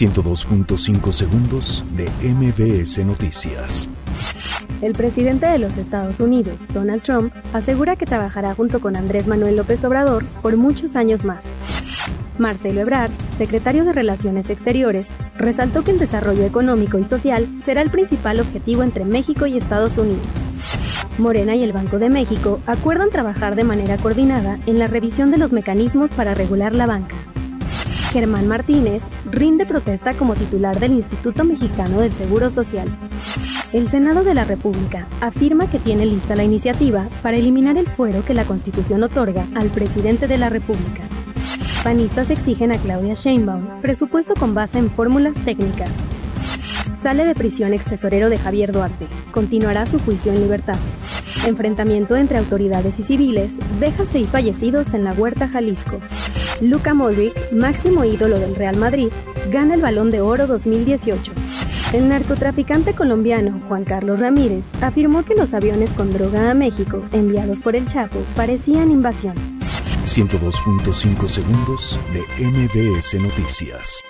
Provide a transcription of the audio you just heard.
102.5 segundos de MBS Noticias. El presidente de los Estados Unidos, Donald Trump, asegura que trabajará junto con Andrés Manuel López Obrador por muchos años más. Marcelo Ebrard, secretario de Relaciones Exteriores, resaltó que el desarrollo económico y social será el principal objetivo entre México y Estados Unidos. Morena y el Banco de México acuerdan trabajar de manera coordinada en la revisión de los mecanismos para regular la banca. Germán Martínez rinde protesta como titular del Instituto Mexicano del Seguro Social. El Senado de la República afirma que tiene lista la iniciativa para eliminar el fuero que la Constitución otorga al presidente de la República. Panistas exigen a Claudia Sheinbaum presupuesto con base en fórmulas técnicas. Sale de prisión ex tesorero de Javier Duarte. Continuará su juicio en libertad. Enfrentamiento entre autoridades y civiles deja seis fallecidos en la Huerta Jalisco. Luca Modric, máximo ídolo del Real Madrid, gana el Balón de Oro 2018. El narcotraficante colombiano Juan Carlos Ramírez afirmó que los aviones con droga a México enviados por el Chapo parecían invasión. 102.5 segundos de MBS Noticias.